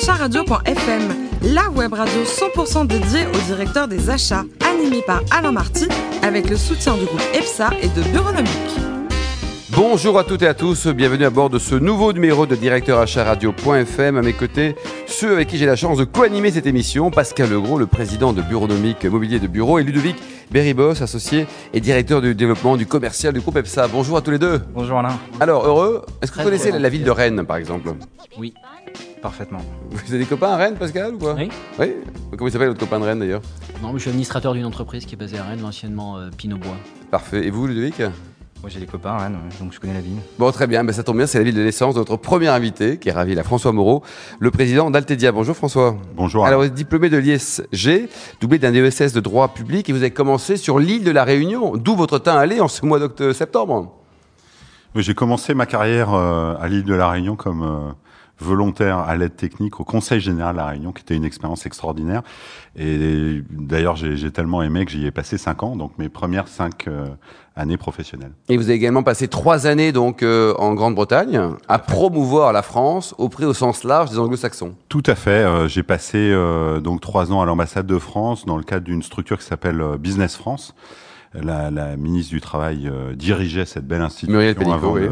acharadio.fm, la web radio 100% dédiée au directeur des achats, animée par Alain Marty, avec le soutien du groupe EPSA et de Bureaunomique. Bonjour à toutes et à tous, bienvenue à bord de ce nouveau numéro de directeur radio.fm. À mes côtés, ceux avec qui j'ai la chance de co-animer cette émission, Pascal Legros, le président de Bureaunomique Mobilier de Bureau, et Ludovic Berribos, associé et directeur du développement du commercial du groupe EPSA. Bonjour à tous les deux. Bonjour Alain. Alors, heureux, est-ce que vous connaissez la ville de Rennes, par exemple? Oui, parfaitement. Vous avez des copains à Rennes, Pascal, ou quoi Oui. Oui Comment il s'appelle votre copain de Rennes, d'ailleurs Non, mais je suis administrateur d'une entreprise qui est basée à Rennes, anciennement euh, Pinot Bois. Parfait. Et vous, Ludovic Moi j'ai des copains à Rennes, donc je connais la ville. Bon, très bien, ben, ça tombe bien, c'est la ville de naissance de notre premier invité, qui est ravi, là, François Moreau, le président d'Altedia. Bonjour François. Bonjour. Alors, vous êtes diplômé de l'ISG, doublé d'un DESS de droit public, et vous avez commencé sur l'île de la Réunion, d'où votre teint allé en ce mois d'octobre-septembre. Oui, J'ai commencé ma carrière euh, à l'île de la Réunion comme euh, volontaire à l'aide technique au Conseil général de la Réunion, qui était une expérience extraordinaire. Et d'ailleurs, j'ai tellement aimé que j'y ai passé cinq ans, donc mes premières cinq euh, années professionnelles. Et vous avez également passé trois années donc euh, en Grande-Bretagne à promouvoir la France auprès au sens large des anglo-saxons. Tout à fait. euh, j'ai passé euh, donc trois ans à l'ambassade de France dans le cadre d'une structure qui s'appelle Business France. La, la ministre du Travail euh, dirigeait cette belle institution Pénicaud, avant oui.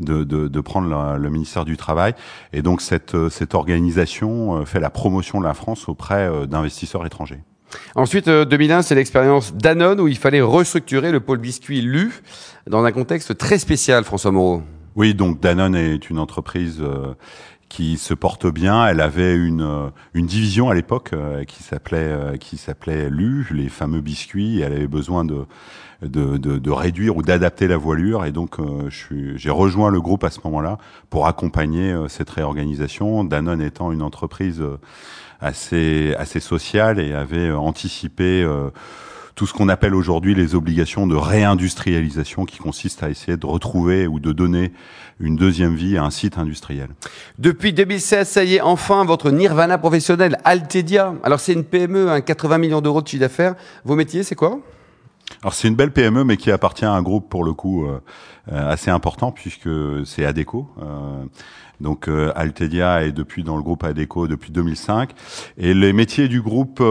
de, de, de, prendre la- le ministère du Travail. Et donc cette, euh, cette organisation euh, fait la promotion de la France auprès d'investisseurs étrangers. Ensuite, euh, 2001, c'est l'expérience Danone où il fallait restructurer le pôle biscuit LU dans un contexte très spécial, François Moreau. Oui, donc Danone est une entreprise euh, qui se porte bien. Elle avait une euh, une division à l'époque euh, qui s'appelait euh, qui s'appelait LU, les fameux biscuits. Elle avait besoin de de, de, de réduire ou d'adapter la voilure. Et donc, euh, j'ai rejoint le groupe à ce moment-là pour accompagner euh, cette réorganisation. Danone étant une entreprise euh, assez assez sociale et avait anticipé. Tout ce qu'on appelle aujourd'hui les obligations de réindustrialisation qui consistent à essayer de retrouver ou de donner une deuxième vie à un site industriel. Depuis 2016, ça y est, enfin, votre nirvana professionnel, Altedia. Alors, c'est une PME, un 80 millions d'euros de chiffre d'affaires. Vos métiers, c'est quoi? Alors c'est une belle PME mais qui appartient à un groupe pour le coup euh, euh, assez important puisque c'est Adeco. Euh, donc euh, Altedia est depuis dans le groupe Adeco depuis 2005 et les métiers du groupe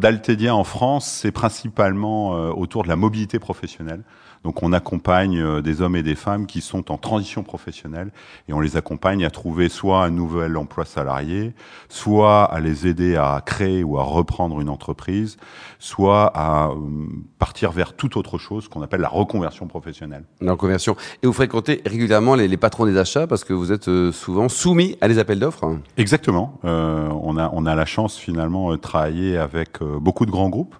d'Altedia en France c'est principalement autour de la mobilité professionnelle. Donc on accompagne euh, des hommes et des femmes qui sont en transition professionnelle et on les accompagne à trouver soit un nouvel emploi salarié, soit à les aider à créer ou à reprendre une entreprise, soit à euh, partir vers toute autre chose qu'on appelle la reconversion professionnelle. En conversion. Et vous fréquentez régulièrement les, les patrons des achats parce que vous êtes euh, souvent soumis à des appels d'offres? Exactement. Euh, on a on a la chance finalement de travailler avec beaucoup de grands groupes.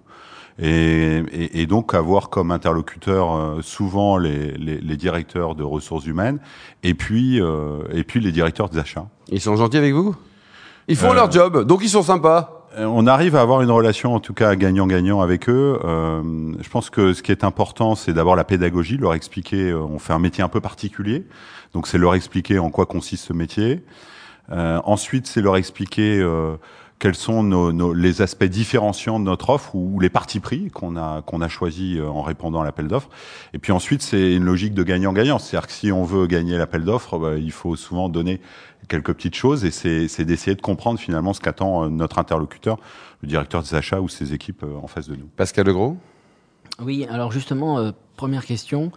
Et, et, et donc avoir comme interlocuteur souvent les, les, les directeurs de ressources humaines et puis euh, et puis les directeurs des achats. Ils sont gentils avec vous? Ils font Euh, leur job, donc ils sont sympas. Euh, On arrive à avoir une relation en tout cas gagnant-gagnant avec eux. Euh, je pense que ce qui est important, c'est d'abord la pédagogie, leur expliquer. euh, on fait un métier un peu particulier, donc c'est leur expliquer en quoi consiste ce métier. Euh, ensuite, c'est leur expliquer euh, quels sont nos, nos- les aspects différenciants de notre offre ou, les partis pris qu'on a qu'on a choisi euh, en répondant à l'appel d'offres. Et puis ensuite, c'est une logique de gagnant-gagnant. C'est-à-dire que si on veut gagner l'appel d'offres, bah, il faut souvent donner quelques petites choses et c'est c'est d'essayer de comprendre finalement ce qu'attend euh, notre interlocuteur, le directeur des achats ou ses équipes euh, en face de nous. Pascal Legros Oui, alors justement, euh, première question,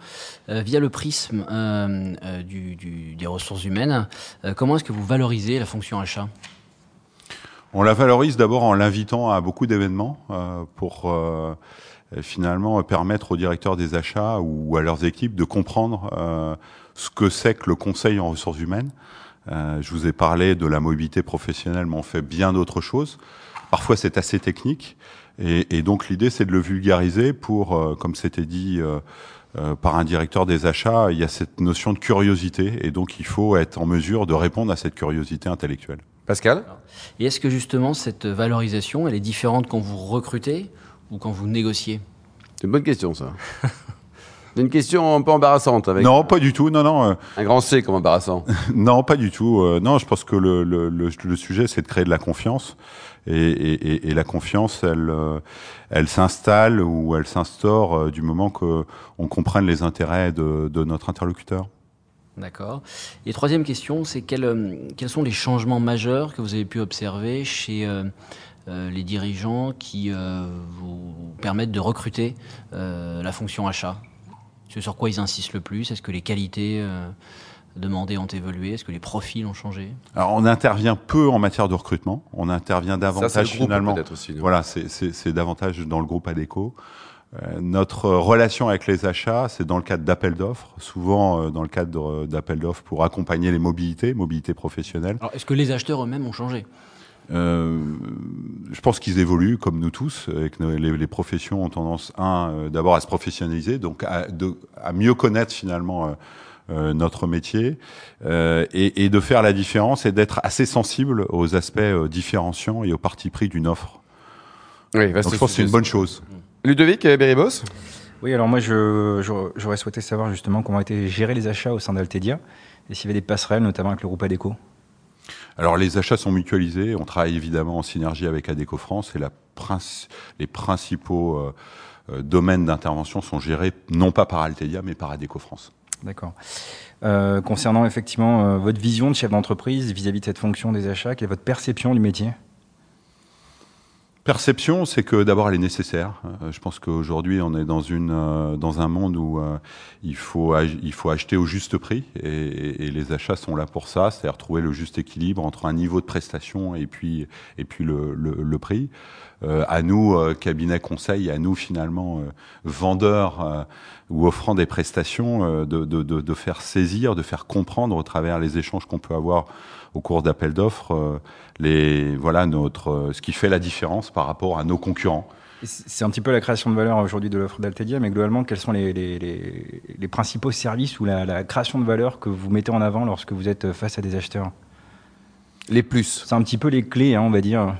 euh, via le prisme euh, euh, du, du- des ressources humaines, euh, comment est-ce que vous valorisez la fonction achat? On la valorise d'abord en l'invitant à beaucoup d'événements euh, pour euh, finalement permettre aux directeurs des achats ou à leurs équipes de comprendre euh, ce que c'est que le conseil en ressources humaines. Euh, je vous ai parlé de la mobilité professionnelle, mais on fait bien d'autres choses. Parfois, c'est assez technique. Et, et donc, l'idée, c'est de le vulgariser pour, euh, comme c'était dit euh, euh, par un directeur des achats, il y a cette notion de curiosité. Et donc, il faut être en mesure de répondre à cette curiosité intellectuelle. Pascal Et est-ce que justement cette valorisation, elle est différente quand vous recrutez ou quand vous négociez? C'est une bonne question, ça. C'est une question un peu embarrassante avec Non, pas du tout. Non, non, euh, un grand C comme embarrassant. non, pas du tout. Euh, non, je pense que le, le, le, le sujet, c'est de créer de la confiance. Et, et, et, et la confiance, elle, euh, elle s'installe ou elle s'instaure du moment que on comprenne les intérêts de, de notre interlocuteur. D'accord. Et troisième question, c'est quels, euh, quels sont les changements majeurs que vous avez pu observer chez euh, euh, les dirigeants qui euh, vous permettent de recruter euh, la fonction achat? Ce sur quoi ils insistent le plus? Est-ce que les qualités euh, demandées ont évolué? Est-ce que les profils ont changé? Alors, on intervient peu en matière de recrutement. On intervient Ça, c'est davantage le groupe finalement. aussi. Voilà, c'est- c'est c'est davantage dans le groupe ADECO. Euh, notre relation avec les achats, c'est dans le cadre d'appels d'offres, souvent euh, dans le cadre euh, d'appels d'offres pour accompagner les mobilités, mobilités professionnelles. Alors, est-ce que les acheteurs eux-mêmes ont changé? Euh, je pense qu'ils évoluent comme nous tous, et que les, les professions ont tendance, un, euh, d'abord à se professionnaliser, donc à, de- à mieux connaître finalement euh, euh, notre métier, euh, et, et de faire la différence et d'être assez sensible aux aspects euh, différenciants et au parti pris d'une offre. Oui, vaste Donc je pense que c'est une bonne chose. Ludovic euh, Beribos Oui, alors moi, je- j'aurais souhaité savoir justement comment étaient gérés les achats au sein d'Altedia et s'il y avait des passerelles, notamment avec le groupe ADECO. Alors les achats sont mutualisés, on travaille évidemment en synergie avec ADECO France et la princi- les principaux euh, euh, domaines d'intervention sont gérés non pas par Altedia mais par ADECO France. D'accord. Euh, concernant effectivement euh, votre vision de chef d'entreprise vis-à-vis de cette fonction des achats, quelle est votre perception du métier? Perception, c'est que d'abord elle est nécessaire. Euh, je pense qu'aujourd'hui on est dans une euh, dans un monde où euh, il faut il faut acheter au juste prix et, et- les achats sont là pour ça, c'est-à-dire trouver le juste équilibre entre un niveau de prestation et puis et puis le, le, le prix. Euh, à nous euh, cabinet conseil, à nous finalement euh, vendeurs ou offrant des prestations, de, de, de, de faire saisir, de faire comprendre au travers les échanges qu'on peut avoir au cours d'appels d'offres, euh, les voilà notre euh, ce qui fait la différence par rapport à nos concurrents. C'est un petit peu la création de valeur aujourd'hui de l'offre d'Altedia, mais globalement, quels sont les, les, les, les principaux services ou la, la création de valeur que vous mettez en avant lorsque vous êtes face à des acheteurs? Les plus. C'est un petit peu les clés, hein, on va dire.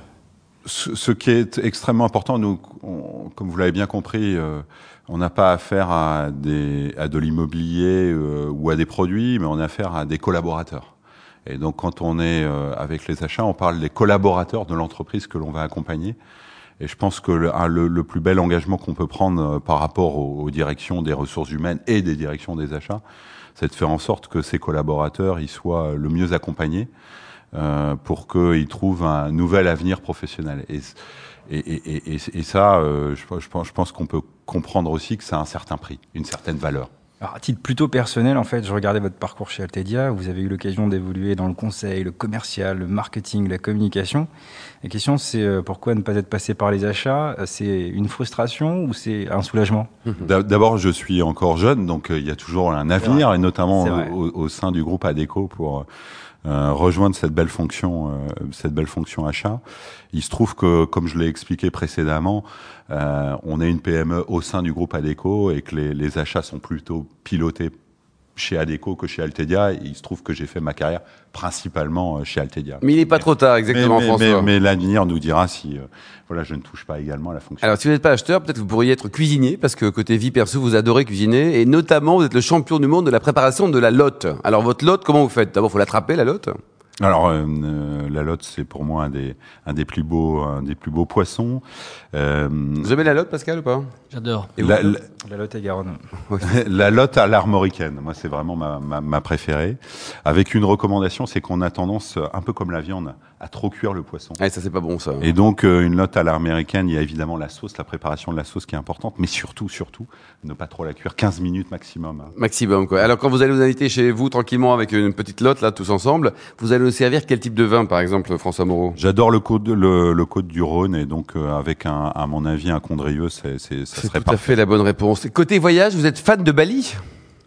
Ce, ce qui est extrêmement important, nous, on- comme vous l'avez bien compris, euh, on n'a pas affaire à des à de l'immobilier euh, ou à des produits, mais on a affaire à des collaborateurs. Et donc, quand on est euh, avec les achats, on parle des collaborateurs de l'entreprise que l'on va accompagner. Et je pense que le, plus bel engagement qu'on peut prendre euh, par rapport aux, directions des ressources humaines et des directions des achats, c'est de faire en sorte que ces collaborateurs ils soient le mieux accompagnés euh, pour qu'ils trouvent un nouvel avenir professionnel. Et, ça, euh, je, je pense, je pense qu'on peut comprendre aussi que ça a un certain prix, une certaine valeur. Alors, à titre plutôt personnel, en fait, je regardais votre parcours chez Altedia. Vous avez eu l'occasion d'évoluer dans le conseil, le commercial, le marketing, la communication. La question, c'est euh, pourquoi ne pas être passé par les achats? Euh, C'est une frustration ou c'est un soulagement? D'a- D'abord, je suis encore jeune, donc euh, il y a toujours un avenir, et notamment au, au sein du groupe ADECO pour euh, rejoindre cette belle fonction, euh, cette belle fonction achat. Il se trouve que, comme je l'ai expliqué précédemment, euh, on est une PME au sein du groupe ADECO et que les, les achats sont plutôt pilotés chez ADECO que chez Altedia. Et il se trouve que j'ai fait ma carrière principalement euh, chez Altedia. Mais il n'est pas trop tard, exactement, mais, mais, François. mais, l'avenir nous dira si euh, voilà, je ne touche pas également à la fonction. Alors, si vous n'êtes pas acheteur, peut-être que vous pourriez être cuisinier, parce que côté vie perso, vous adorez cuisiner, et notamment, vous êtes le champion du monde de la préparation de la lotte. Alors, votre lotte, comment vous faites? D'abord, faut l'attraper, la lotte Alors euh, euh, la lotte, c'est pour moi un des un des plus beaux un des plus beaux poissons. Euh, Vous aimez la lotte, Pascal, ou pas? J'adore. Et la, vous la, La Lot-et-Garonne. la lotte à l'armoricaine, moi c'est vraiment ma, ma, ma préférée. Avec une recommandation, c'est qu'on a tendance, un peu comme la viande, à trop cuire le poisson. Ouais, ça, c'est pas bon, ça. Et donc euh, une lotte à l'américaine, il y a évidemment la sauce, la préparation de la sauce qui est importante, mais surtout, surtout, ne pas trop la cuire, 15 minutes maximum. Maximum, quoi. Alors, quand vous allez vous inviter chez vous, tranquillement, avec une petite lotte, là, tous ensemble, vous allez nous servir quel type de vin, par exemple, François Moreau? J'adore le côte le, le côte du Rhône et donc euh, avec un à mon avis un Condrieux, c'est c'est ça serait tout à fait la bonne réponse. Côté voyage, vous êtes fan de Bali?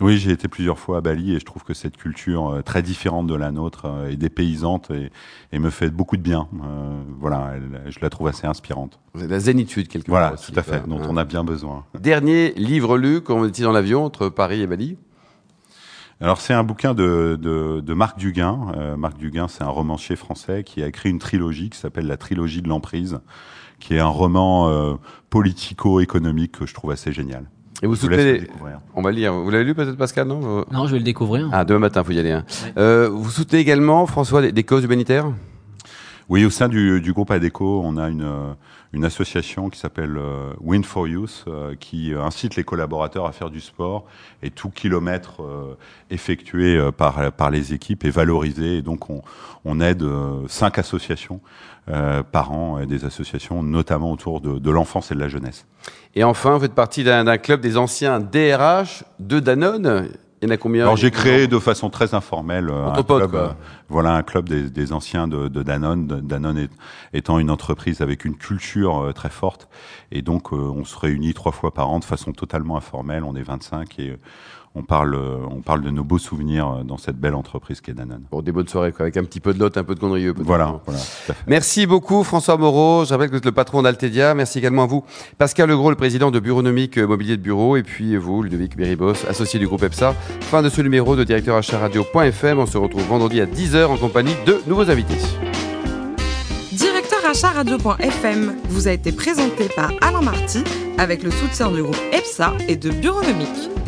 Oui, j'ai été plusieurs fois à Bali et je trouve que cette culture euh, très différente de la nôtre euh, est dépaysante et, et me fait beaucoup de bien. Euh, voilà, elle- je la trouve assez inspirante. Vous avez la zénitude, quelque Voilà, part. aussi, tout à fait, dont on a bien besoin. Dernier livre lu quand vous étiez dans l'avion entre Paris et Bali? Alors c'est un bouquin de, de, de Marc Duguin. Euh, Marc Duguin, c'est un romancier français qui a écrit une trilogie qui s'appelle la trilogie de l'emprise, qui est un roman euh, politico-économique que je trouve assez génial. Et vous soutenez... découvrir. On va lire. Vous l'avez lu peut-être, Pascal, non Non, je vais le découvrir. Ah, demain matin, faut y aller. hein. Ouais. Euh, vous soutenez également, François, des, des causes humanitaires? Oui, au sein du, groupe ADECO, on a une, euh, une association qui s'appelle euh, Win for Youth, euh, qui incite les collaborateurs à faire du sport et tout kilomètre effectué par, par les équipes est valorisé. Et donc, on, aide cinq associations par an, des associations notamment autour de, de l'enfance et de la jeunesse. Et enfin, vous faites partie d'un club des anciens DRH de Danone. Il y en a combien? Alors j'ai créé de façon très informelle un club, quoi. voilà un club des, des anciens de, de, Danone, Danone étant une entreprise avec une culture euh, très forte et donc euh, on se réunit trois fois par an de façon totalement informelle. On est 25 et on parle, on parle de nos beaux souvenirs dans cette belle entreprise qu'est Danone. Pour des bonnes soirées, quoi, avec un petit peu de lot, un peu de conneries. Voilà, voilà Merci beaucoup François Moreau. Je rappelle que vous êtes le patron d'Altedia. Merci également à vous, Pascal Legros, le président de Bureaunomique Mobilier de Bureau, et puis vous, Ludovic Beribos, associé du groupe EPSA. Fin de ce numéro de directeur radio.fm. On se retrouve vendredi à 10h en compagnie de nouveaux invités. Directeur achat radio.fm vous a été présenté par Alain Marty avec le soutien du groupe EPSA et de Bureaunomique.